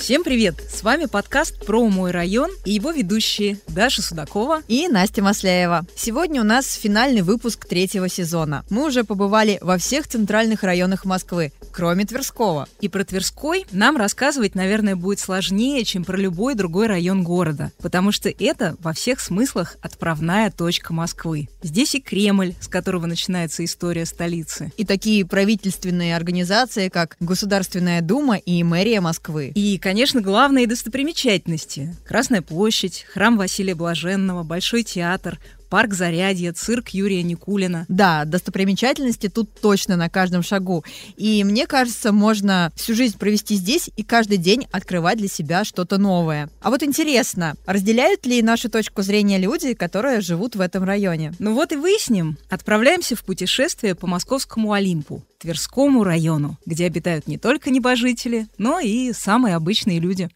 Всем привет! С вами подкаст про мой район и его ведущие Даша Судакова и Настя Масляева. Сегодня у нас финальный выпуск третьего сезона. Мы уже побывали во всех центральных районах Москвы, кроме Тверского. И про Тверской нам рассказывать, наверное, будет сложнее, чем про любой другой район города, потому что это во всех смыслах отправная точка Москвы. Здесь и Кремль, с которого начинается история столицы. И такие правительственные организации, как Государственная Дума и Мэрия Москвы. И, конечно, главные достопримечательности. Красная площадь, храм Василия Блаженного, Большой театр, парк Зарядье, цирк Юрия Никулина. Да, достопримечательности тут точно на каждом шагу. И мне кажется, можно всю жизнь провести здесь и каждый день открывать для себя что-то новое. А вот интересно, разделяют ли нашу точку зрения люди, которые живут в этом районе? Ну вот и выясним. Отправляемся в путешествие по московскому Олимпу. Тверскому району, где обитают не только небожители, но и самые обычные люди.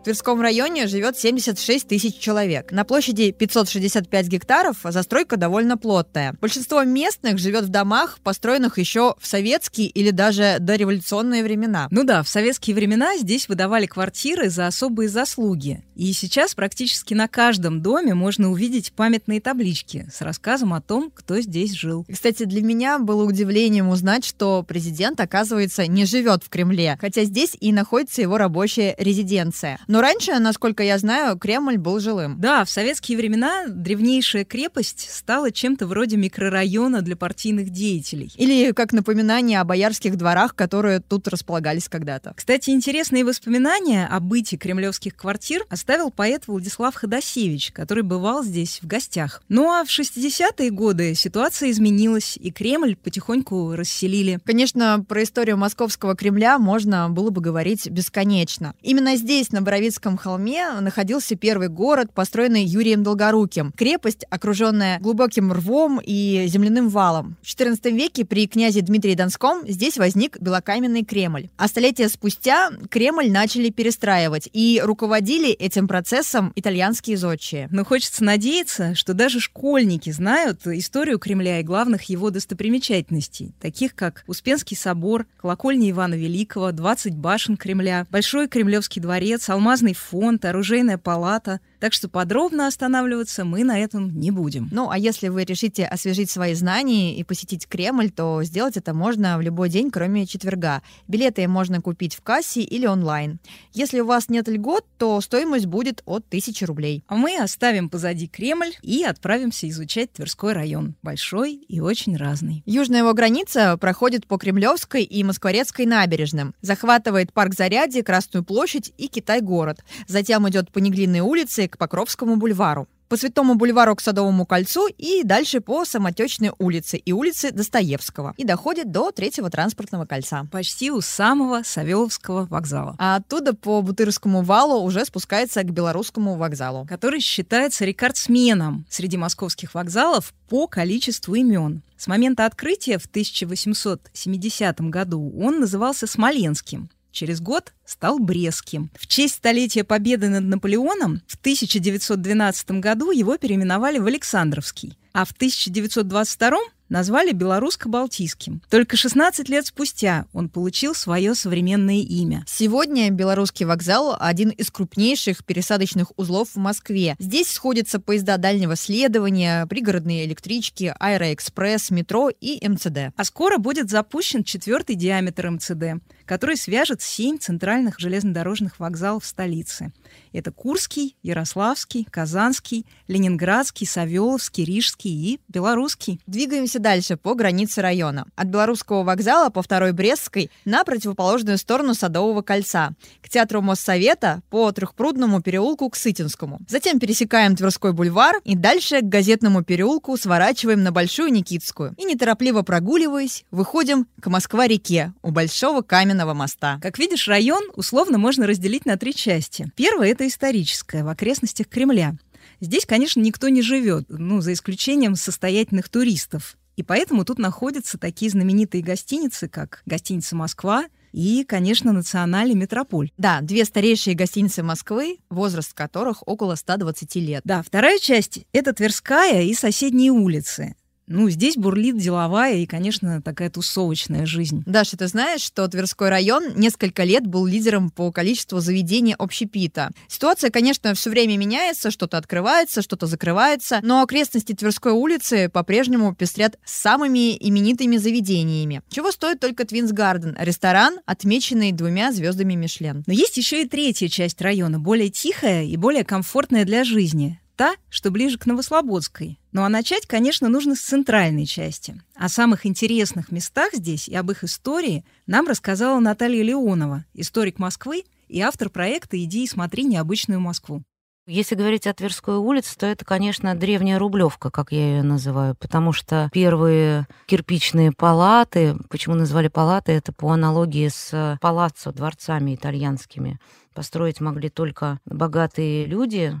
В Тверском районе живет 76 тысяч человек. На площади 565 гектаров застройка довольно плотная. Большинство местных живет в домах, построенных еще в советские или даже дореволюционные времена. Ну да, в советские времена здесь выдавали квартиры за особые заслуги. И сейчас практически на каждом доме можно увидеть памятные таблички с рассказом о том, кто здесь жил. Кстати, для меня было удивлением узнать, что президент, оказывается, не живет в Кремле, хотя здесь и находится его рабочая резиденция. Но раньше, насколько я знаю, Кремль был жилым. Да, в советские времена древнейшая крепость стала чем-то вроде микрорайона для партийных деятелей. Или как напоминание о боярских дворах, которые тут располагались когда-то. Кстати, интересные воспоминания о быте кремлевских квартир оставил поэт Владислав Ходосевич, который бывал здесь в гостях. Ну а в 60-е годы ситуация изменилась, и Кремль потихоньку расселили. Конечно, про историю московского Кремля можно было бы говорить бесконечно. Именно здесь, на Боровицком Боровицком холме находился первый город, построенный Юрием Долгоруким. Крепость, окруженная глубоким рвом и земляным валом. В XIV веке при князе Дмитрии Донском здесь возник белокаменный Кремль. А столетия спустя Кремль начали перестраивать, и руководили этим процессом итальянские зодчие. Но хочется надеяться, что даже школьники знают историю Кремля и главных его достопримечательностей, таких как Успенский собор, колокольня Ивана Великого, 20 башен Кремля, Большой Кремлевский дворец, Алмаз алмазный фонд, оружейная палата, так что подробно останавливаться мы на этом не будем. Ну, а если вы решите освежить свои знания и посетить Кремль, то сделать это можно в любой день, кроме четверга. Билеты можно купить в кассе или онлайн. Если у вас нет льгот, то стоимость будет от 1000 рублей. А мы оставим позади Кремль и отправимся изучать Тверской район. Большой и очень разный. Южная его граница проходит по Кремлевской и Москворецкой набережным. Захватывает парк Зарядье, Красную площадь и Китай-город. Затем идет по Неглинной улице к Покровскому бульвару по Святому бульвару к Садовому кольцу и дальше по Самотечной улице и улице Достоевского. И доходит до Третьего транспортного кольца. Почти у самого Савеловского вокзала. А оттуда по Бутырскому валу уже спускается к Белорусскому вокзалу. Который считается рекордсменом среди московских вокзалов по количеству имен. С момента открытия в 1870 году он назывался Смоленским. Через год стал Брестским. В честь столетия победы над Наполеоном в 1912 году его переименовали в Александровский, а в 1922 назвали Белорусско-Балтийским. Только 16 лет спустя он получил свое современное имя. Сегодня Белорусский вокзал – один из крупнейших пересадочных узлов в Москве. Здесь сходятся поезда дальнего следования, пригородные электрички, аэроэкспресс, метро и МЦД. А скоро будет запущен четвертый диаметр МЦД, который свяжет семь центральных железнодорожных вокзалов столицы. Это Курский, Ярославский, Казанский, Ленинградский, Савеловский, Рижский и Белорусский. Двигаемся дальше по границе района. От Белорусского вокзала по второй Брестской на противоположную сторону Садового кольца. К театру Моссовета по Трехпрудному переулку к Сытинскому. Затем пересекаем Тверской бульвар и дальше к Газетному переулку сворачиваем на Большую Никитскую. И неторопливо прогуливаясь, выходим к Москва-реке у Большого каменного моста. Как видишь, район условно можно разделить на три части. Первая — это историческая, в окрестностях Кремля. Здесь, конечно, никто не живет, ну, за исключением состоятельных туристов. И поэтому тут находятся такие знаменитые гостиницы, как гостиница «Москва», и, конечно, национальный метрополь. Да, две старейшие гостиницы Москвы, возраст которых около 120 лет. Да, вторая часть — это Тверская и соседние улицы. Ну, здесь бурлит деловая и, конечно, такая тусовочная жизнь. Даша, ты знаешь, что Тверской район несколько лет был лидером по количеству заведений общепита. Ситуация, конечно, все время меняется, что-то открывается, что-то закрывается, но окрестности Тверской улицы по-прежнему пестрят самыми именитыми заведениями. Чего стоит только Твинс Гарден, ресторан, отмеченный двумя звездами Мишлен. Но есть еще и третья часть района, более тихая и более комфортная для жизни та, что ближе к Новослободской. Ну а начать, конечно, нужно с центральной части. О самых интересных местах здесь и об их истории нам рассказала Наталья Леонова, историк Москвы и автор проекта «Иди и смотри необычную Москву». Если говорить о Тверской улице, то это, конечно, древняя Рублевка, как я ее называю, потому что первые кирпичные палаты, почему назвали палаты, это по аналогии с палаццо, дворцами итальянскими. Построить могли только богатые люди,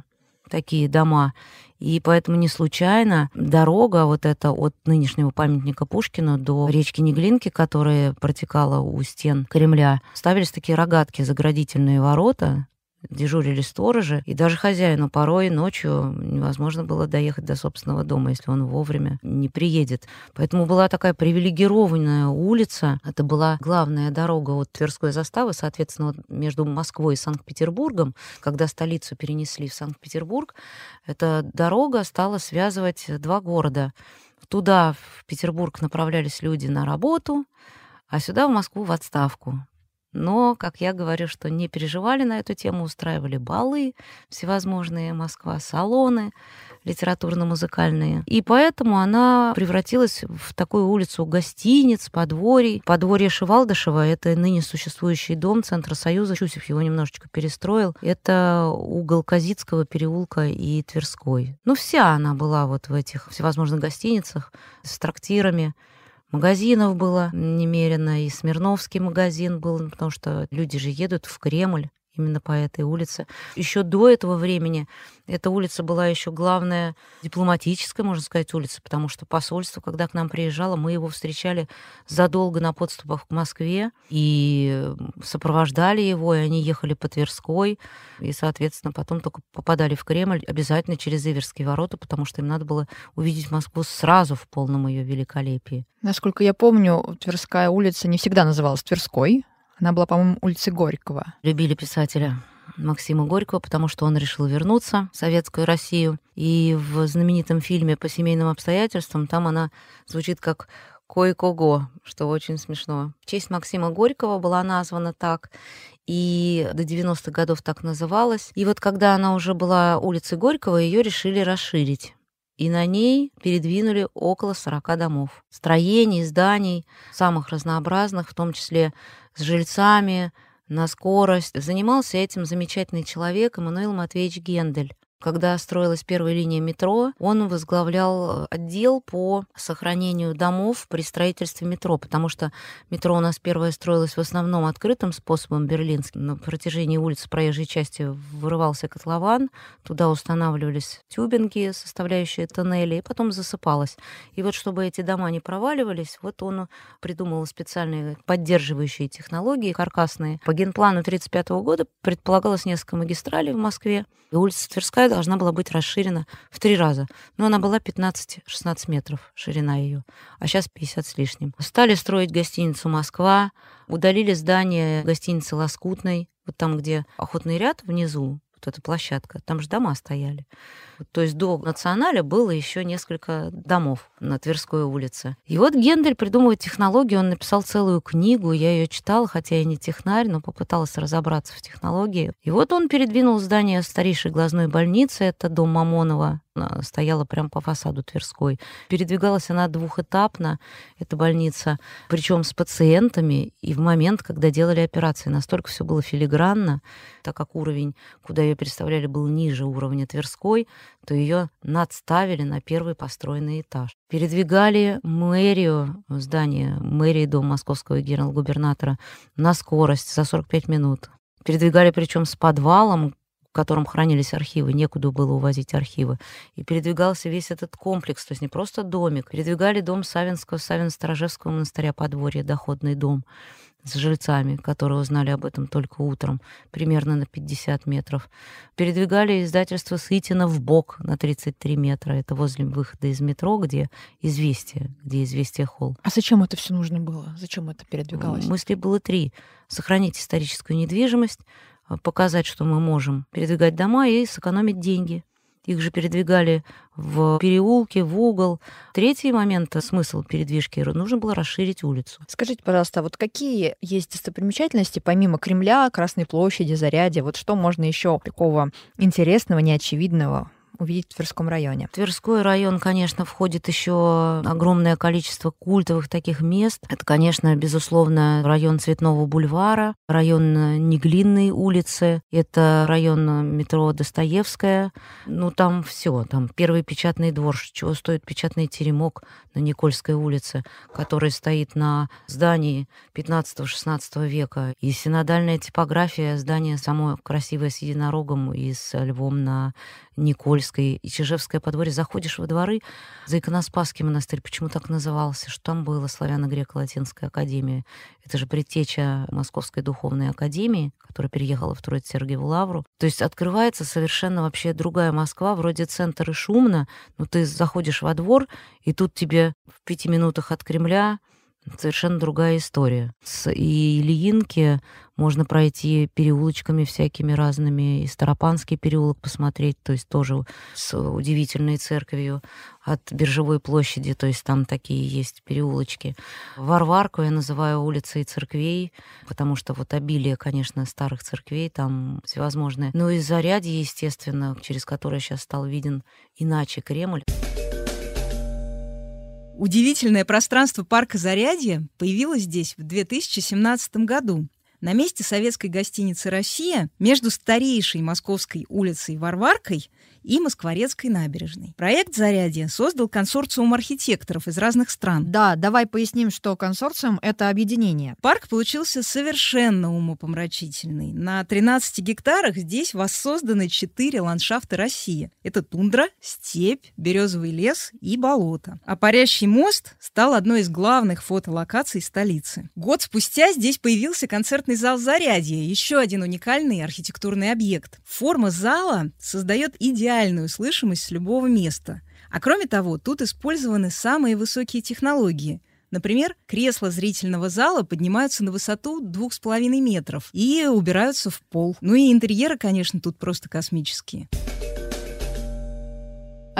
такие дома. И поэтому не случайно дорога вот эта от нынешнего памятника Пушкина до речки Неглинки, которая протекала у стен Кремля, ставились такие рогатки, заградительные ворота, дежурили сторожи, и даже хозяину порой ночью невозможно было доехать до собственного дома, если он вовремя не приедет. Поэтому была такая привилегированная улица. Это была главная дорога от Тверской заставы, соответственно, вот между Москвой и Санкт-Петербургом. Когда столицу перенесли в Санкт-Петербург, эта дорога стала связывать два города. Туда, в Петербург, направлялись люди на работу, а сюда, в Москву, в отставку. Но, как я говорю, что не переживали на эту тему, устраивали балы всевозможные, Москва, салоны литературно-музыкальные. И поэтому она превратилась в такую улицу гостиниц, подворий. Подворье Шивалдышева — это ныне существующий дом Центра Союза. Чусев его немножечко перестроил. Это угол Казицкого переулка и Тверской. Ну, вся она была вот в этих всевозможных гостиницах с трактирами. Магазинов было немерено, и Смирновский магазин был, потому что люди же едут в Кремль именно по этой улице. Еще до этого времени эта улица была еще главная дипломатическая, можно сказать, улица, потому что посольство, когда к нам приезжало, мы его встречали задолго на подступах к Москве и сопровождали его, и они ехали по Тверской, и, соответственно, потом только попадали в Кремль обязательно через Иверские ворота, потому что им надо было увидеть Москву сразу в полном ее великолепии. Насколько я помню, Тверская улица не всегда называлась Тверской, она была, по-моему, улице Горького. Любили писателя Максима Горького, потому что он решил вернуться в Советскую Россию. И в знаменитом фильме «По семейным обстоятельствам» там она звучит как Кое-кого, что очень смешно. В честь Максима Горького была названа так, и до 90-х годов так называлась. И вот когда она уже была улицей Горького, ее решили расширить. И на ней передвинули около 40 домов. Строений, зданий, самых разнообразных, в том числе с жильцами, на скорость. Занимался этим замечательный человек Эммануил Матвеевич Гендель. Когда строилась первая линия метро, он возглавлял отдел по сохранению домов при строительстве метро, потому что метро у нас первое строилось в основном открытым способом берлинским. На протяжении улицы проезжей части вырывался котлован, туда устанавливались тюбинги, составляющие тоннели, и потом засыпалось. И вот чтобы эти дома не проваливались, вот он придумал специальные поддерживающие технологии каркасные. По генплану 1935 года предполагалось несколько магистралей в Москве, и улица Тверская должна была быть расширена в три раза. Но она была 15-16 метров, ширина ее, а сейчас 50 с лишним. Стали строить гостиницу «Москва», удалили здание гостиницы «Лоскутной», вот там, где охотный ряд внизу, вот эта площадка, там же дома стояли. То есть до националя было еще несколько домов на Тверской улице. И вот Гендель придумывает технологию, он написал целую книгу, я ее читала, хотя я не технарь, но попыталась разобраться в технологии. И вот он передвинул здание старейшей глазной больницы, это дом Мамонова, стояла прямо по фасаду Тверской. Передвигалась она двухэтапно, эта больница, причем с пациентами, и в момент, когда делали операции. Настолько все было филигранно, так как уровень, куда ее переставляли, был ниже уровня Тверской, то ее надставили на первый построенный этаж. Передвигали мэрию, здание мэрии дом московского генерал-губернатора на скорость за 45 минут. Передвигали причем с подвалом, в котором хранились архивы, некуда было увозить архивы. И передвигался весь этот комплекс, то есть не просто домик. Передвигали дом Савинского, Савино-Сторожевского монастыря подворье, доходный дом. с жильцами, которые узнали об этом только утром, примерно на 50 метров. Передвигали издательство Сытина в бок на 33 метра. Это возле выхода из метро, где известие, где известие холл. А зачем это все нужно было? Зачем это передвигалось? Мыслей было три. Сохранить историческую недвижимость, показать, что мы можем передвигать дома и сэкономить деньги. Их же передвигали в переулке, в угол. Третий момент, э, смысл передвижки, нужно было расширить улицу. Скажите, пожалуйста, вот какие есть достопримечательности помимо Кремля, Красной площади, Зарядья? Вот что можно еще такого интересного, неочевидного увидеть в Тверском районе? Тверской район, конечно, входит еще огромное количество культовых таких мест. Это, конечно, безусловно, район Цветного бульвара, район Неглинной улицы, это район метро Достоевская. Ну, там все, там первый печатный двор, чего стоит печатный теремок на Никольской улице, который стоит на здании 15-16 века. И синодальная типография, здание само красивое с единорогом и с львом на Никольской и Чижевское подворье. Заходишь во дворы, за Иконоспасский монастырь, почему так назывался, что там было Славяно-Греко-Латинская академия. Это же предтеча Московской духовной академии, которая переехала в Троице-Сергиеву Лавру. То есть открывается совершенно вообще другая Москва, вроде центр и шумно, но ты заходишь во двор, и тут тебе в пяти минутах от Кремля совершенно другая история. С Ильинки можно пройти переулочками всякими разными, и Старопанский переулок посмотреть, то есть тоже с удивительной церковью от Биржевой площади, то есть там такие есть переулочки. Варварку я называю улицей церквей, потому что вот обилие, конечно, старых церквей там всевозможное. Ну и Зарядье, естественно, через которое сейчас стал виден иначе Кремль. Удивительное пространство парка Зарядье появилось здесь в 2017 году. На месте советской гостиницы «Россия» между старейшей московской улицей Варваркой и Москворецкой набережной. Проект «Зарядье» создал консорциум архитекторов из разных стран. Да, давай поясним, что консорциум — это объединение. Парк получился совершенно умопомрачительный. На 13 гектарах здесь воссозданы четыре ландшафта России. Это тундра, степь, березовый лес и болото. А парящий мост стал одной из главных фотолокаций столицы. Год спустя здесь появился концертный зал «Зарядье», еще один уникальный архитектурный объект. Форма зала создает идеальную слышимость с любого места. А кроме того, тут использованы самые высокие технологии. Например, кресла зрительного зала поднимаются на высоту 2,5 метров и убираются в пол. Ну и интерьеры, конечно, тут просто космические.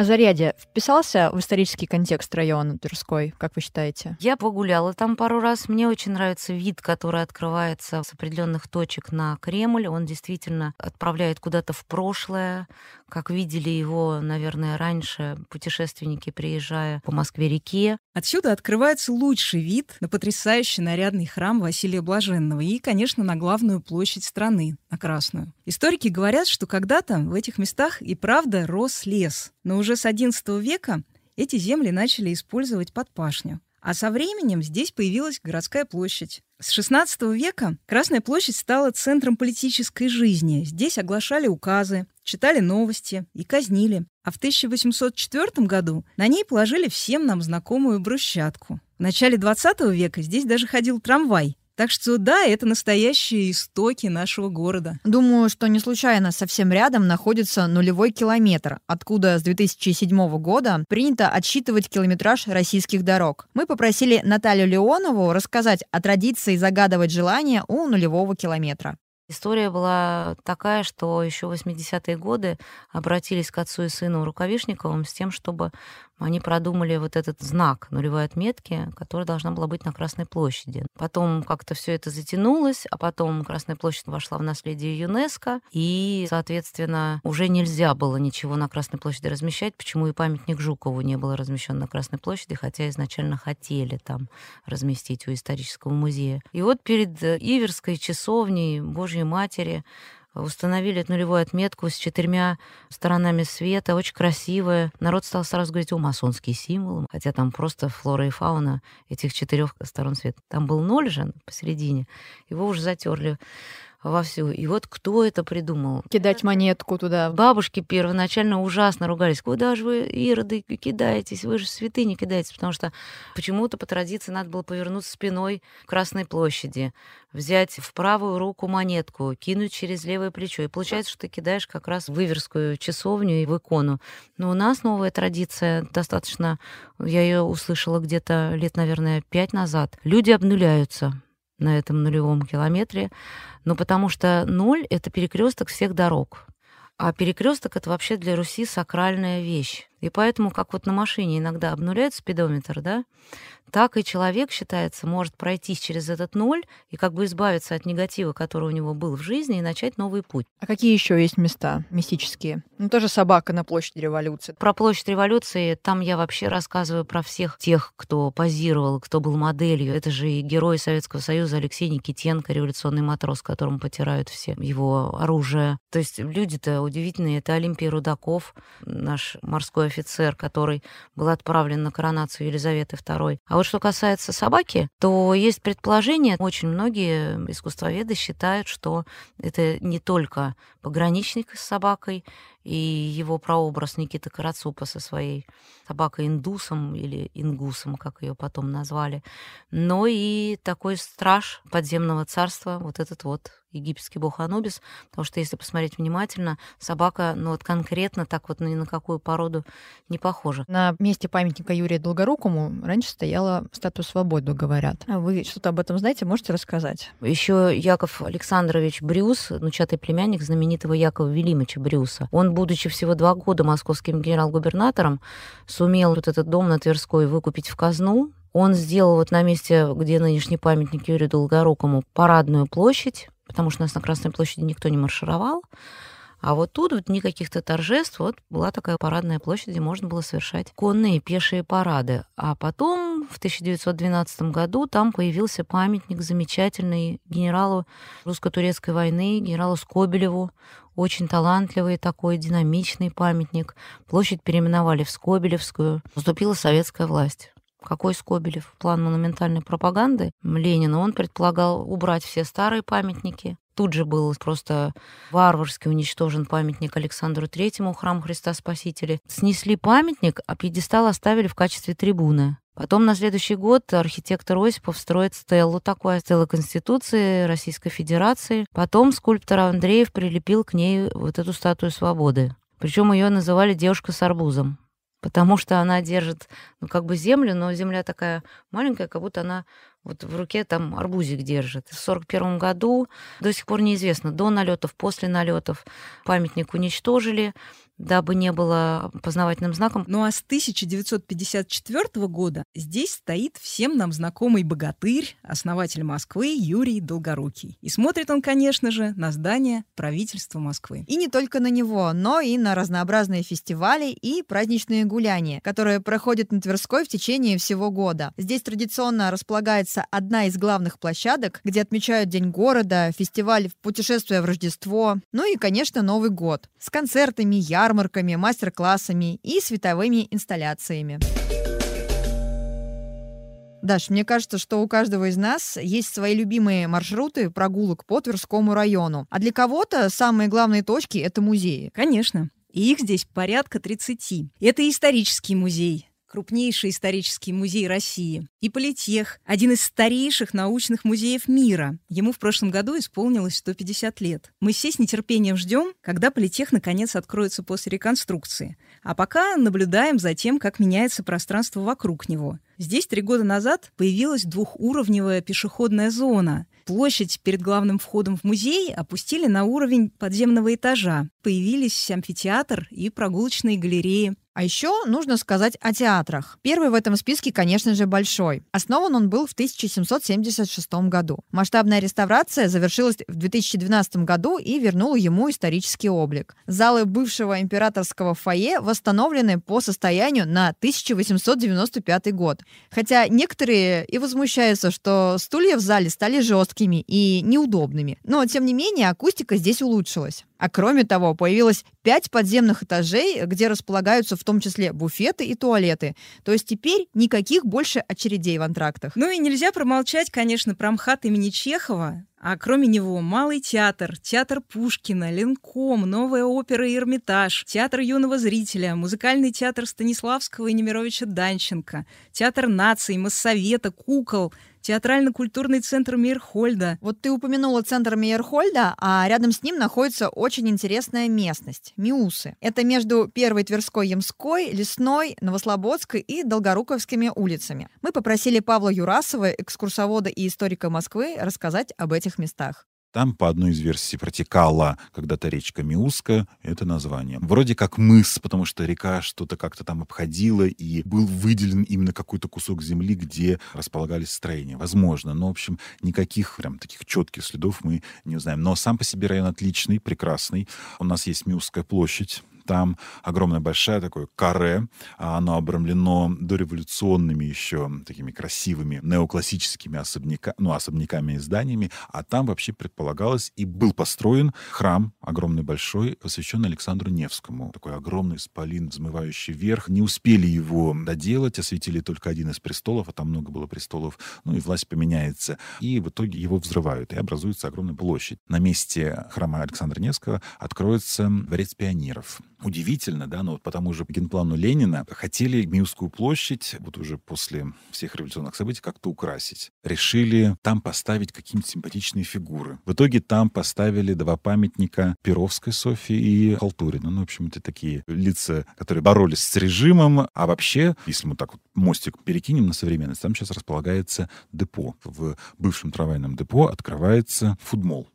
А Зарядье вписался в исторический контекст района Тверской, как вы считаете? Я погуляла там пару раз. Мне очень нравится вид, который открывается с определенных точек на Кремль. Он действительно отправляет куда-то в прошлое, как видели его, наверное, раньше путешественники, приезжая по Москве-реке. Отсюда открывается лучший вид на потрясающий нарядный храм Василия Блаженного и, конечно, на главную площадь страны, на Красную. Историки говорят, что когда-то в этих местах и правда рос лес, но уже с XI века эти земли начали использовать под пашню. А со временем здесь появилась городская площадь. С XVI века Красная площадь стала центром политической жизни. Здесь оглашали указы, читали новости и казнили. А в 1804 году на ней положили всем нам знакомую брусчатку. В начале XX века здесь даже ходил трамвай, так что да, это настоящие истоки нашего города. Думаю, что не случайно совсем рядом находится нулевой километр, откуда с 2007 года принято отсчитывать километраж российских дорог. Мы попросили Наталью Леонову рассказать о традиции загадывать желание у нулевого километра. История была такая, что еще в 80-е годы обратились к отцу и сыну Рукавишниковым с тем, чтобы они продумали вот этот знак нулевой отметки, которая должна была быть на Красной площади. Потом как-то все это затянулось, а потом Красная площадь вошла в наследие ЮНЕСКО, и, соответственно, уже нельзя было ничего на Красной площади размещать, почему и памятник Жукову не был размещен на Красной площади, хотя изначально хотели там разместить у исторического музея. И вот перед Иверской часовней Божьей Матери установили нулевую отметку с четырьмя сторонами света, очень красивая. Народ стал сразу говорить, о, масонские символы, хотя там просто флора и фауна этих четырех сторон света. Там был ноль же посередине, его уже затерли вовсю. И вот кто это придумал? Кидать монетку туда. Бабушки первоначально ужасно ругались. Куда же вы, ироды, кидаетесь? Вы же святыни кидаетесь. Потому что почему-то по традиции надо было повернуться спиной к Красной площади, взять в правую руку монетку, кинуть через левое плечо. И получается, что ты кидаешь как раз в Иверскую часовню и в икону. Но у нас новая традиция достаточно... Я ее услышала где-то лет, наверное, пять назад. Люди обнуляются на этом нулевом километре, но потому что ноль — это перекресток всех дорог. А перекресток это вообще для Руси сакральная вещь. И поэтому, как вот на машине иногда обнуляют спидометр, да, так и человек, считается, может пройтись через этот ноль и как бы избавиться от негатива, который у него был в жизни, и начать новый путь. А какие еще есть места мистические? Ну, тоже собака на площади революции. Про площадь революции там я вообще рассказываю про всех тех, кто позировал, кто был моделью. Это же и герой Советского Союза Алексей Никитенко, революционный матрос, которому потирают все его оружие. То есть люди-то удивительные. Это Олимпий Рудаков, наш морской офицер, который был отправлен на коронацию Елизаветы II. А вот что касается собаки, то есть предположение, очень многие искусствоведы считают, что это не только пограничник с собакой, и его прообраз Никита Карацупа со своей собакой индусом или ингусом, как ее потом назвали, но и такой страж подземного царства, вот этот вот египетский бог Анубис, потому что если посмотреть внимательно, собака, ну вот конкретно так вот ни на какую породу не похожа. На месте памятника Юрию Долгорукому раньше стояла статуя свободы, говорят. А вы что-то об этом знаете, можете рассказать? Еще Яков Александрович Брюс, внучатый племянник знаменитого Якова Велимовича Брюса, он будучи всего два года московским генерал-губернатором, сумел вот этот дом на Тверской выкупить в казну. Он сделал вот на месте, где нынешний памятник Юрию Долгорукому, парадную площадь, потому что у нас на Красной площади никто не маршировал. А вот тут вот никаких-то торжеств, вот была такая парадная площадь, где можно было совершать конные пешие парады. А потом в 1912 году там появился памятник замечательный генералу русско-турецкой войны, генералу Скобелеву. Очень талантливый такой, динамичный памятник. Площадь переименовали в Скобелевскую. Наступила советская власть. Какой Скобелев? План монументальной пропаганды Ленина. Он предполагал убрать все старые памятники. Тут же был просто варварски уничтожен памятник Александру Третьему, храм Христа Спасителя. Снесли памятник, а пьедестал оставили в качестве трибуны. Потом на следующий год архитектор Осипов строит стеллу такую, стелла Конституции Российской Федерации. Потом скульптор Андреев прилепил к ней вот эту статую свободы. Причем ее называли девушка с арбузом потому что она держит, ну, как бы землю, но земля такая маленькая, как будто она вот в руке там арбузик держит. В 1941 году до сих пор неизвестно, до налетов, после налетов памятник уничтожили, дабы не было познавательным знаком. Ну а с 1954 года здесь стоит всем нам знакомый богатырь, основатель Москвы Юрий Долгорукий. И смотрит он, конечно же, на здание правительства Москвы. И не только на него, но и на разнообразные фестивали и праздничные гуляния, которые проходят на Тверской в течение всего года. Здесь традиционно располагается одна из главных площадок, где отмечают День города, фестиваль «Путешествие в Рождество», ну и, конечно, Новый год с концертами, ярмарками, ярмарками, мастер-классами и световыми инсталляциями. Даш, мне кажется, что у каждого из нас есть свои любимые маршруты прогулок по Тверскому району. А для кого-то самые главные точки — это музеи. Конечно. И их здесь порядка 30. Это исторический музей, крупнейший исторический музей России, и Политех, один из старейших научных музеев мира. Ему в прошлом году исполнилось 150 лет. Мы все с нетерпением ждем, когда Политех наконец откроется после реконструкции. А пока наблюдаем за тем, как меняется пространство вокруг него. Здесь три года назад появилась двухуровневая пешеходная зона. Площадь перед главным входом в музей опустили на уровень подземного этажа. Появились амфитеатр и прогулочные галереи. А еще нужно сказать о театрах. Первый в этом списке, конечно же, Большой. Основан он был в 1776 году. Масштабная реставрация завершилась в 2012 году и вернула ему исторический облик. Залы бывшего императорского фойе восстановлены по состоянию на 1895 год. Хотя некоторые и возмущаются, что стулья в зале стали жесткими и неудобными. Но, тем не менее, акустика здесь улучшилась. А кроме того, появилось пять подземных этажей, где располагаются в том числе буфеты и туалеты. То есть теперь никаких больше очередей в антрактах. Ну и нельзя промолчать, конечно, про МХАТ имени Чехова. А кроме него Малый театр, театр Пушкина, Ленком, Новая опера Эрмитаж, театр юного зрителя, музыкальный театр Станиславского и Немировича Данченко, театр наций, Моссовета, кукол, театрально-культурный центр Мейерхольда. Вот ты упомянула центр Мейерхольда, а рядом с ним находится очень интересная местность – Миусы. Это между Первой Тверской, Ямской, Лесной, Новослободской и Долгоруковскими улицами. Мы попросили Павла Юрасова, экскурсовода и историка Москвы, рассказать об этих местах. Там, по одной из версий, протекала когда-то речка Миуска, это название. Вроде как мыс, потому что река что-то как-то там обходила, и был выделен именно какой-то кусок земли, где располагались строения. Возможно, но, в общем, никаких прям таких четких следов мы не узнаем. Но сам по себе район отличный, прекрасный. У нас есть Миусская площадь, там огромное большое такое каре, а оно обрамлено дореволюционными еще такими красивыми неоклассическими особняка, ну, особняками и зданиями, а там вообще предполагалось и был построен храм огромный большой, посвященный Александру Невскому. Такой огромный спалин, взмывающий вверх. Не успели его доделать, осветили только один из престолов, а там много было престолов, ну и власть поменяется. И в итоге его взрывают, и образуется огромная площадь. На месте храма Александра Невского откроется дворец пионеров удивительно, да, но вот по тому же генплану Ленина хотели Миусскую площадь, вот уже после всех революционных событий, как-то украсить. Решили там поставить какие-нибудь симпатичные фигуры. В итоге там поставили два памятника Перовской Софии и Халтурина. Ну, в общем, это такие лица, которые боролись с режимом. А вообще, если мы так вот мостик перекинем на современность, там сейчас располагается депо. В бывшем трамвайном депо открывается футбол.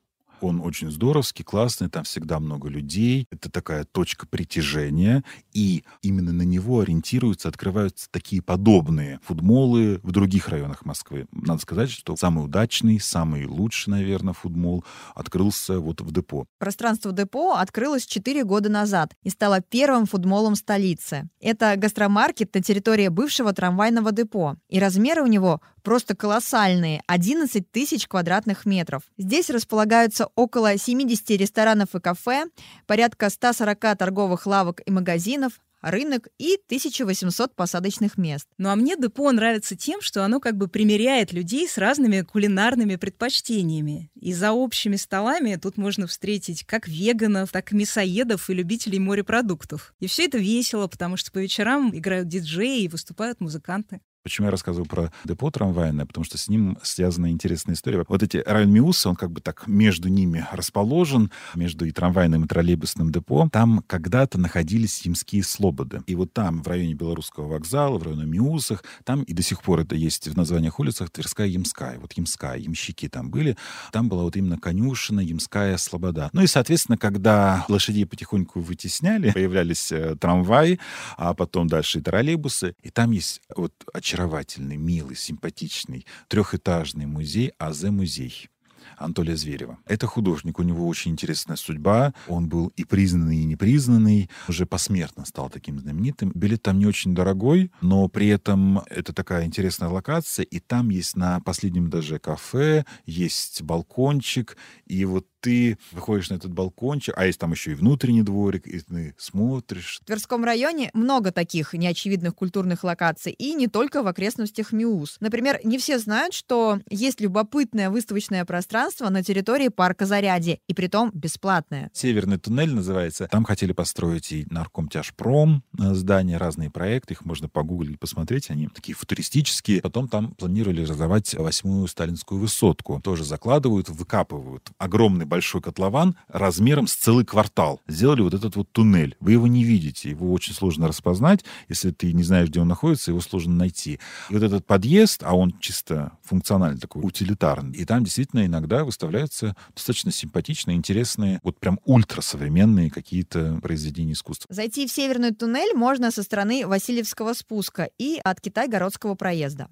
Он очень здоровский, классный, там всегда много людей. Это такая точка притяжения. И именно на него ориентируются, открываются такие подобные футмолы в других районах Москвы. Надо сказать, что самый удачный, самый лучший, наверное, футбол открылся вот в депо. Пространство депо открылось 4 года назад и стало первым футболом столицы. Это гастромаркет на территории бывшего трамвайного депо. И размеры у него просто колоссальные – 11 тысяч квадратных метров. Здесь располагаются около 70 ресторанов и кафе, порядка 140 торговых лавок и магазинов, рынок и 1800 посадочных мест. Ну а мне депо нравится тем, что оно как бы примеряет людей с разными кулинарными предпочтениями. И за общими столами тут можно встретить как веганов, так и мясоедов и любителей морепродуктов. И все это весело, потому что по вечерам играют диджеи и выступают музыканты. Почему я рассказываю про депо трамвайное? Потому что с ним связана интересная история. Вот эти район он как бы так между ними расположен, между и трамвайным, и троллейбусным депо. Там когда-то находились ямские слободы. И вот там, в районе Белорусского вокзала, в районе Миусах, там и до сих пор это есть в названиях улицах Тверская, Ямская. Вот Ямская, ямщики там были. Там была вот именно конюшина, Ямская, Слобода. Ну и, соответственно, когда лошадей потихоньку вытесняли, появлялись э, трамваи, а потом дальше и троллейбусы. И там есть вот очередной очаровательный, милый, симпатичный трехэтажный музей АЗ-музей. Анатолия Зверева. Это художник, у него очень интересная судьба. Он был и признанный, и непризнанный. Уже посмертно стал таким знаменитым. Билет там не очень дорогой, но при этом это такая интересная локация. И там есть на последнем этаже кафе, есть балкончик. И вот ты выходишь на этот балкончик, а есть там еще и внутренний дворик, и ты смотришь. В Тверском районе много таких неочевидных культурных локаций, и не только в окрестностях Миус. Например, не все знают, что есть любопытное выставочное пространство на территории парка Заряди, и притом бесплатное. Северный туннель называется. Там хотели построить и наркомтяжпром, э, здания, разные проекты, их можно погуглить, посмотреть, они такие футуристические. Потом там планировали разорвать восьмую сталинскую высотку. Тоже закладывают, выкапывают огромный большой котлован размером с целый квартал. Сделали вот этот вот туннель. Вы его не видите, его очень сложно распознать. Если ты не знаешь, где он находится, его сложно найти. И вот этот подъезд, а он чисто функциональный такой, утилитарный. И там действительно иногда выставляются достаточно симпатичные, интересные, вот прям ультрасовременные какие-то произведения искусства. Зайти в Северный туннель можно со стороны Васильевского спуска и от Китай-Городского проезда.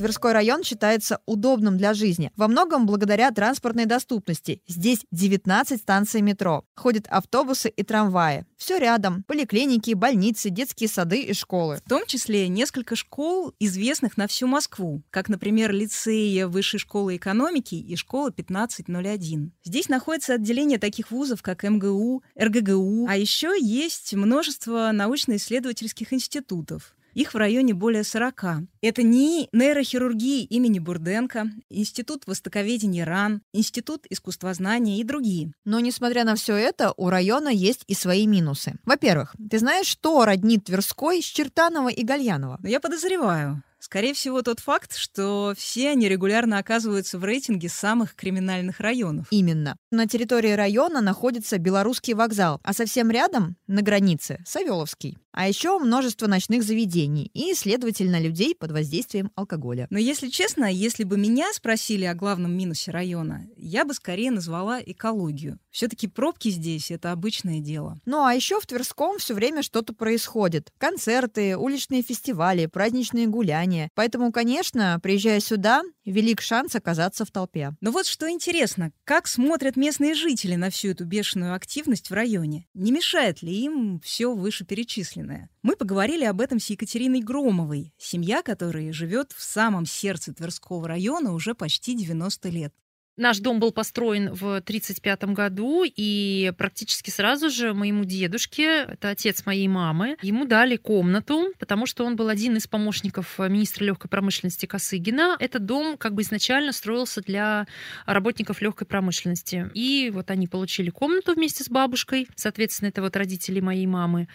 Тверской район считается удобным для жизни. Во многом благодаря транспортной доступности. Здесь 19 станций метро. Ходят автобусы и трамваи. Все рядом. Поликлиники, больницы, детские сады и школы. В том числе несколько школ, известных на всю Москву, как, например, лицея Высшей школы экономики и школа 1501. Здесь находится отделение таких вузов, как МГУ, РГГУ, а еще есть множество научно-исследовательских институтов. Их в районе более 40. Это НИИ нейрохирургии имени Бурденко, Институт востоковедения РАН, Институт искусствознания и другие. Но, несмотря на все это, у района есть и свои минусы. Во-первых, ты знаешь, что роднит Тверской с Чертанова и Гальянова? Но я подозреваю. Скорее всего, тот факт, что все они регулярно оказываются в рейтинге самых криминальных районов. Именно. На территории района находится Белорусский вокзал, а совсем рядом, на границе, Савеловский. А еще множество ночных заведений и, следовательно, людей под воздействием алкоголя. Но если честно, если бы меня спросили о главном минусе района, я бы скорее назвала экологию. Все-таки пробки здесь — это обычное дело. Ну а еще в Тверском все время что-то происходит. Концерты, уличные фестивали, праздничные гуляния. Поэтому, конечно, приезжая сюда, велик шанс оказаться в толпе. Но вот что интересно, как смотрят местные жители на всю эту бешеную активность в районе? Не мешает ли им все вышеперечисленное? Мы поговорили об этом с Екатериной Громовой, семья которой живет в самом сердце Тверского района уже почти 90 лет. Наш дом был построен в 1935 году, и практически сразу же моему дедушке, это отец моей мамы, ему дали комнату, потому что он был один из помощников министра легкой промышленности Косыгина. Этот дом как бы изначально строился для работников легкой промышленности. И вот они получили комнату вместе с бабушкой, соответственно, это вот родители моей мамы,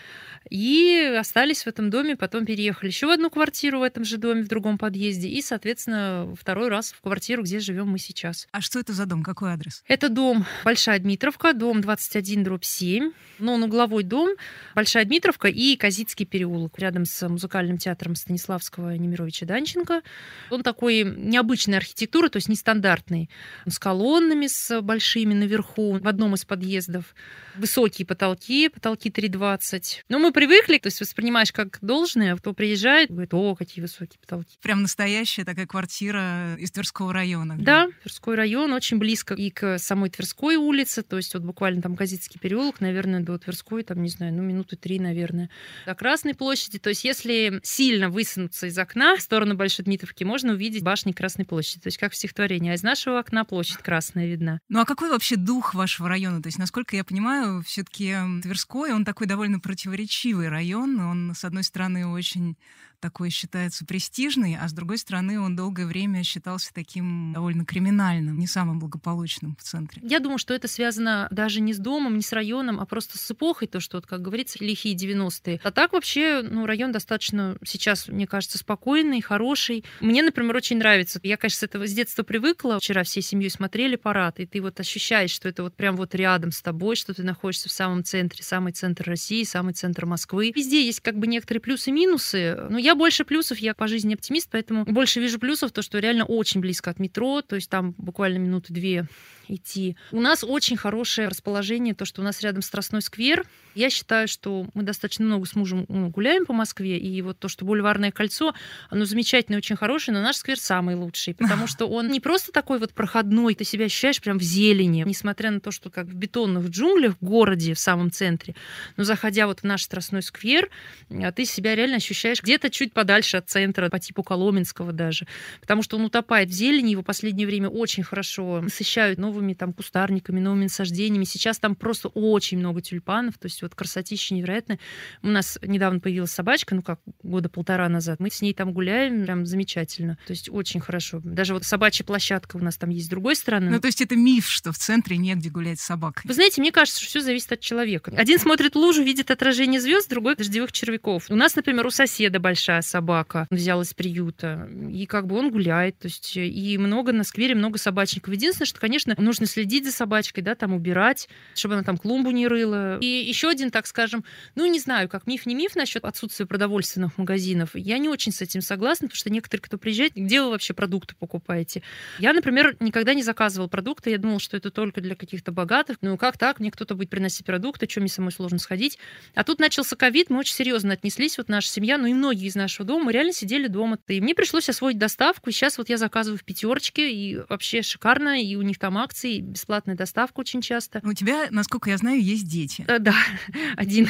и остались в этом доме, потом переехали еще в одну квартиру в этом же доме, в другом подъезде, и, соответственно, второй раз в квартиру, где живем мы сейчас. А что это за дом? Какой адрес? Это дом Большая Дмитровка, дом 21 дробь 7. Но он угловой дом, Большая Дмитровка и Казицкий переулок, рядом с музыкальным театром Станиславского Немировича Данченко. Он такой необычной архитектуры, то есть нестандартный. С колоннами, с большими наверху, в одном из подъездов. Высокие потолки, потолки 3,20. Но мы привыкли, то есть воспринимаешь как должное, кто приезжает, говорит, о, какие высокие потолки. Прям настоящая такая квартира из Тверского района. Да, Тверской район очень близко и к самой Тверской улице, то есть вот буквально там Газицкий переулок, наверное, до Тверской, там, не знаю, ну, минуты три, наверное. До Красной площади, то есть если сильно высунуться из окна в сторону Большой Дмитровки, можно увидеть башни Красной площади, то есть как в стихотворении, а из нашего окна площадь Красная видна. Ну а какой вообще дух вашего района? То есть, насколько я понимаю, все-таки Тверской, он такой довольно противоречивый район. Он, с одной стороны, очень такой считается престижный, а с другой стороны, он долгое время считался таким довольно криминальным, не самым благополучным в центре. Я думаю, что это связано даже не с домом, не с районом, а просто с эпохой, то, что, вот, как говорится, лихие 90-е. А так вообще, ну, район достаточно сейчас, мне кажется, спокойный, хороший. Мне, например, очень нравится. Я, конечно, с этого с детства привыкла. Вчера всей семьей смотрели парад, и ты вот ощущаешь, что это вот прям вот рядом с тобой, что ты находишься в самом центре, самый центр России, самый центр Москвы. Везде есть как бы некоторые плюсы и минусы. Но я больше плюсов, я по жизни оптимист, поэтому больше вижу плюсов, то, что реально очень близко от метро, то есть там буквально минуты две идти. У нас очень хорошее расположение, то, что у нас рядом Страстной сквер. Я считаю, что мы достаточно много с мужем ну, гуляем по Москве, и вот то, что Бульварное кольцо, оно замечательное, очень хорошее, но наш сквер самый лучший, потому что он не просто такой вот проходной, ты себя ощущаешь прям в зелени, несмотря на то, что как в бетонных джунглях в городе, в самом центре, но заходя вот в наш Страстной сквер, а ты себя реально ощущаешь где-то чуть подальше от центра, по типу Коломенского даже, потому что он утопает в зелени, его в последнее время очень хорошо насыщают новые новыми там кустарниками, новыми насаждениями. Сейчас там просто очень много тюльпанов, то есть вот красотища невероятная. У нас недавно появилась собачка, ну как года полтора назад. Мы с ней там гуляем, прям замечательно. То есть очень хорошо. Даже вот собачья площадка у нас там есть с другой стороны. Ну то есть это миф, что в центре негде гулять с собакой. Вы знаете, мне кажется, что все зависит от человека. Один смотрит лужу, видит отражение звезд, другой дождевых червяков. У нас, например, у соседа большая собака взял из приюта, и как бы он гуляет, то есть и много на сквере, много собачников. Единственное, что, конечно, нужно следить за собачкой, да, там убирать, чтобы она там клумбу не рыла. И еще один, так скажем, ну, не знаю, как миф, не миф насчет отсутствия продовольственных магазинов. Я не очень с этим согласна, потому что некоторые, кто приезжает, где вы вообще продукты покупаете? Я, например, никогда не заказывал продукты, я думала, что это только для каких-то богатых. Ну, как так? Мне кто-то будет приносить продукты, что мне самой сложно сходить. А тут начался ковид, мы очень серьезно отнеслись, вот наша семья, ну и многие из нашего дома, мы реально сидели дома. И мне пришлось освоить доставку, и сейчас вот я заказываю в пятерочке, и вообще шикарно, и у них там акции, бесплатная доставка очень часто. У тебя, насколько я знаю, есть дети. Да, да. один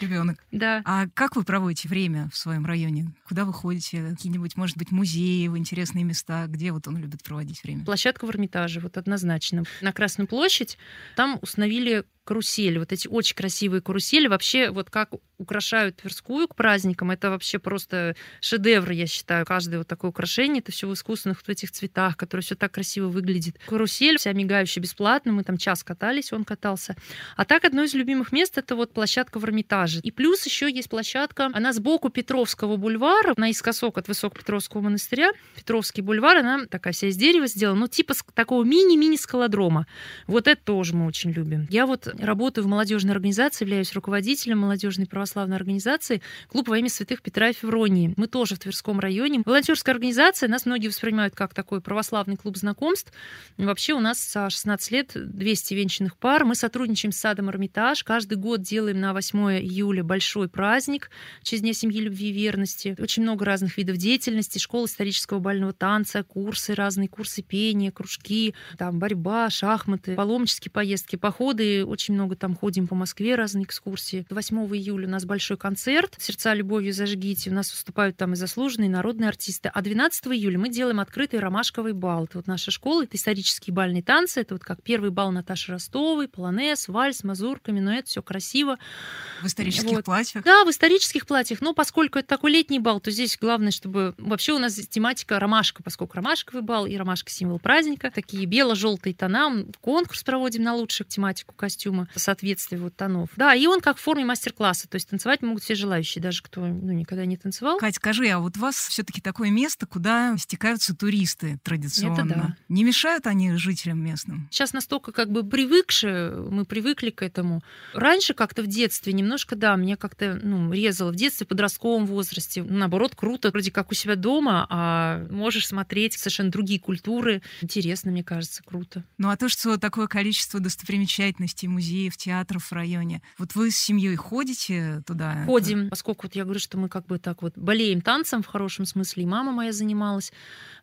ребенок. Да. А как вы проводите время в своем районе? Куда вы ходите? Какие-нибудь, может быть, музеи, в интересные места? Где вот он любит проводить время? Площадка в Эрмитаже, вот однозначно. На Красную площадь там установили карусели. Вот эти очень красивые карусели. Вообще, вот как украшают Тверскую к праздникам, это вообще просто шедевр, я считаю. Каждое вот такое украшение, это все в искусственных вот этих цветах, которые все так красиво выглядит. Карусель вся мигающая бесплатно, мы там час катались, он катался. А так, одно из любимых мест это вот площадка в Эрмитаже. И плюс еще есть площадка, она сбоку Петровского бульвара, наискосок от Высокопетровского монастыря. Петровский бульвар, она такая вся из дерева сделана, ну типа такого мини-мини скалодрома. Вот это тоже мы очень любим. Я вот работаю в молодежной организации, являюсь руководителем молодежной православной организации «Клуб во имя святых Петра и Февронии». Мы тоже в Тверском районе. Волонтерская организация, нас многие воспринимают как такой православный клуб знакомств. Вообще у нас за 16 лет 200 венчанных пар. Мы сотрудничаем с садом Эрмитаж. Каждый год делаем на 8 июля большой праздник в честь Дня семьи, любви и верности. Очень много разных видов деятельности. Школа исторического бального танца, курсы разные, курсы пения, кружки, там борьба, шахматы, паломнические поездки, походы. Очень много там ходим по Москве, разные экскурсии. 8 июля у нас большой концерт «Сердца любовью зажгите». У нас выступают там и заслуженные народные артисты. А 12 июля мы делаем открытый ромашковый бал. Это вот наша школа, это исторические бальные танцы. Это вот как первый бал Наташи Ростовой, полонез, вальс, мазурка, минуэт, все красиво. В исторических вот. платьях? Да, в исторических платьях. Но поскольку это такой летний бал, то здесь главное, чтобы... Вообще у нас тематика ромашка, поскольку ромашковый бал и ромашка символ праздника. Такие бело-желтые тона. Конкурс проводим на лучшую тематику костюма, соответствие вот тонов. Да, и он как в форме мастер-класса. То есть танцевать могут все желающие, даже кто ну, никогда не танцевал. Кать, скажи, а вот у вас все-таки такое место, куда стекаются туристы традиционно? Это да. Не мешают они жителям местным? Сейчас настолько как бы привыкшие, мы привыкли к этому. Раньше как-то в детстве немножко, да, меня как-то ну, резало. В детстве, в подростковом возрасте. Наоборот, круто, вроде как у себя дома, а можешь смотреть совершенно другие культуры. Интересно, мне кажется, круто. Ну а то, что такое количество достопримечательностей, музеев, театров в районе, вот вы с семьей ходите туда? Ходим, поскольку вот я говорю, что мы как бы так вот болеем танцем в хорошем смысле, и мама моя занималась.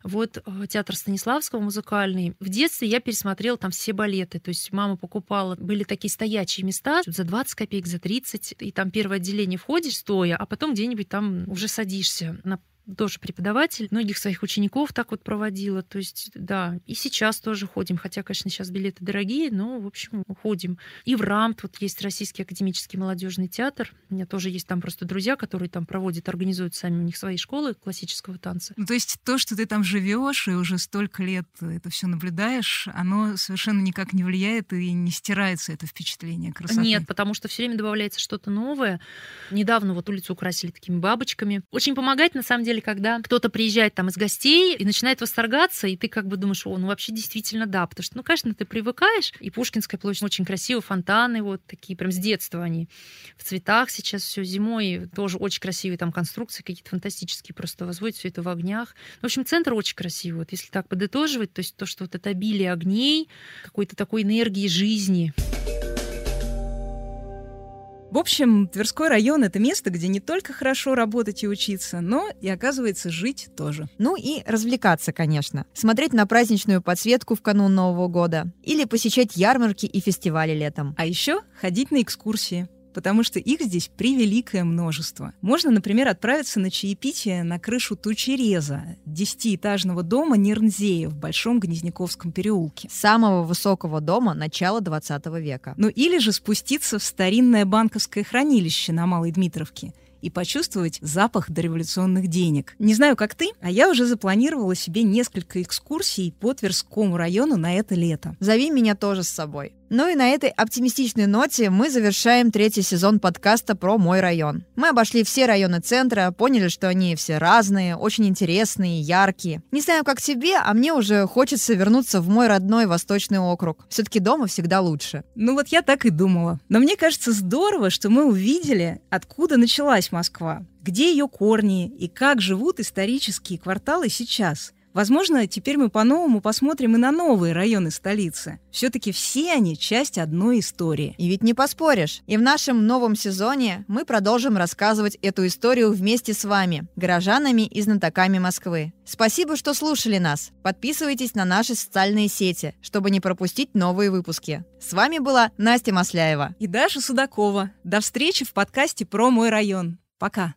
Вот э, театр Станиславского музыкальный. В детстве я пересмотрела там все балеты, то есть мама покупала, были такие стоячие места за 20 копеек, за 30, и там первое отделение входишь стоя, а потом где-нибудь там уже садишься на тоже преподаватель, многих своих учеников так вот проводила. То есть, да, и сейчас тоже ходим, хотя, конечно, сейчас билеты дорогие, но, в общем, ходим. И в РАМТ, вот есть Российский академический молодежный театр. У меня тоже есть там просто друзья, которые там проводят, организуют сами у них свои школы классического танца. Ну, то есть то, что ты там живешь и уже столько лет это все наблюдаешь, оно совершенно никак не влияет и не стирается это впечатление красоты? Нет, потому что все время добавляется что-то новое. Недавно вот улицу украсили такими бабочками. Очень помогает, на самом деле, деле, когда кто-то приезжает там из гостей и начинает восторгаться, и ты как бы думаешь, о, ну вообще действительно да, потому что, ну, конечно, ты привыкаешь, и Пушкинская площадь очень красиво, фонтаны вот такие, прям с детства они в цветах сейчас все зимой, тоже очень красивые там конструкции какие-то фантастические, просто возводят все это в огнях. В общем, центр очень красивый. Вот если так подытоживать, то есть то, что вот это обилие огней, какой-то такой энергии жизни. В общем, Тверской район — это место, где не только хорошо работать и учиться, но и, оказывается, жить тоже. Ну и развлекаться, конечно. Смотреть на праздничную подсветку в канун Нового года. Или посещать ярмарки и фестивали летом. А еще ходить на экскурсии потому что их здесь превеликое множество. Можно, например, отправиться на чаепитие на крышу Тучереза, десятиэтажного дома Нернзея в Большом Гнезняковском переулке. Самого высокого дома начала 20 века. Ну или же спуститься в старинное банковское хранилище на Малой Дмитровке – и почувствовать запах дореволюционных денег. Не знаю, как ты, а я уже запланировала себе несколько экскурсий по Тверскому району на это лето. Зови меня тоже с собой. Ну и на этой оптимистичной ноте мы завершаем третий сезон подкаста про мой район. Мы обошли все районы центра, поняли, что они все разные, очень интересные, яркие. Не знаю, как тебе, а мне уже хочется вернуться в мой родной Восточный округ. Все-таки дома всегда лучше. Ну вот я так и думала. Но мне кажется здорово, что мы увидели, откуда началась Москва, где ее корни и как живут исторические кварталы сейчас. Возможно, теперь мы по-новому посмотрим и на новые районы столицы. Все-таки все они часть одной истории. И ведь не поспоришь. И в нашем новом сезоне мы продолжим рассказывать эту историю вместе с вами, горожанами и знатоками Москвы. Спасибо, что слушали нас. Подписывайтесь на наши социальные сети, чтобы не пропустить новые выпуски. С вами была Настя Масляева и Даша Судакова. До встречи в подкасте про мой район. Пока.